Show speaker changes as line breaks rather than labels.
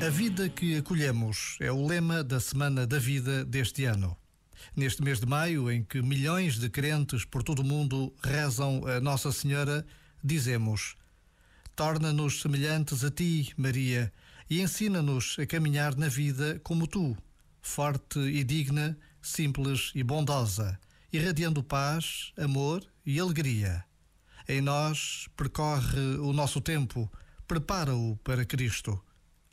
A vida que acolhemos é o lema da Semana da Vida deste ano. Neste mês de maio, em que milhões de crentes por todo o mundo rezam a Nossa Senhora, dizemos: Torna-nos semelhantes a ti, Maria, e ensina-nos a caminhar na vida como tu, forte e digna, simples e bondosa, irradiando paz, amor e alegria. Em nós percorre o nosso tempo, prepara-o para Cristo.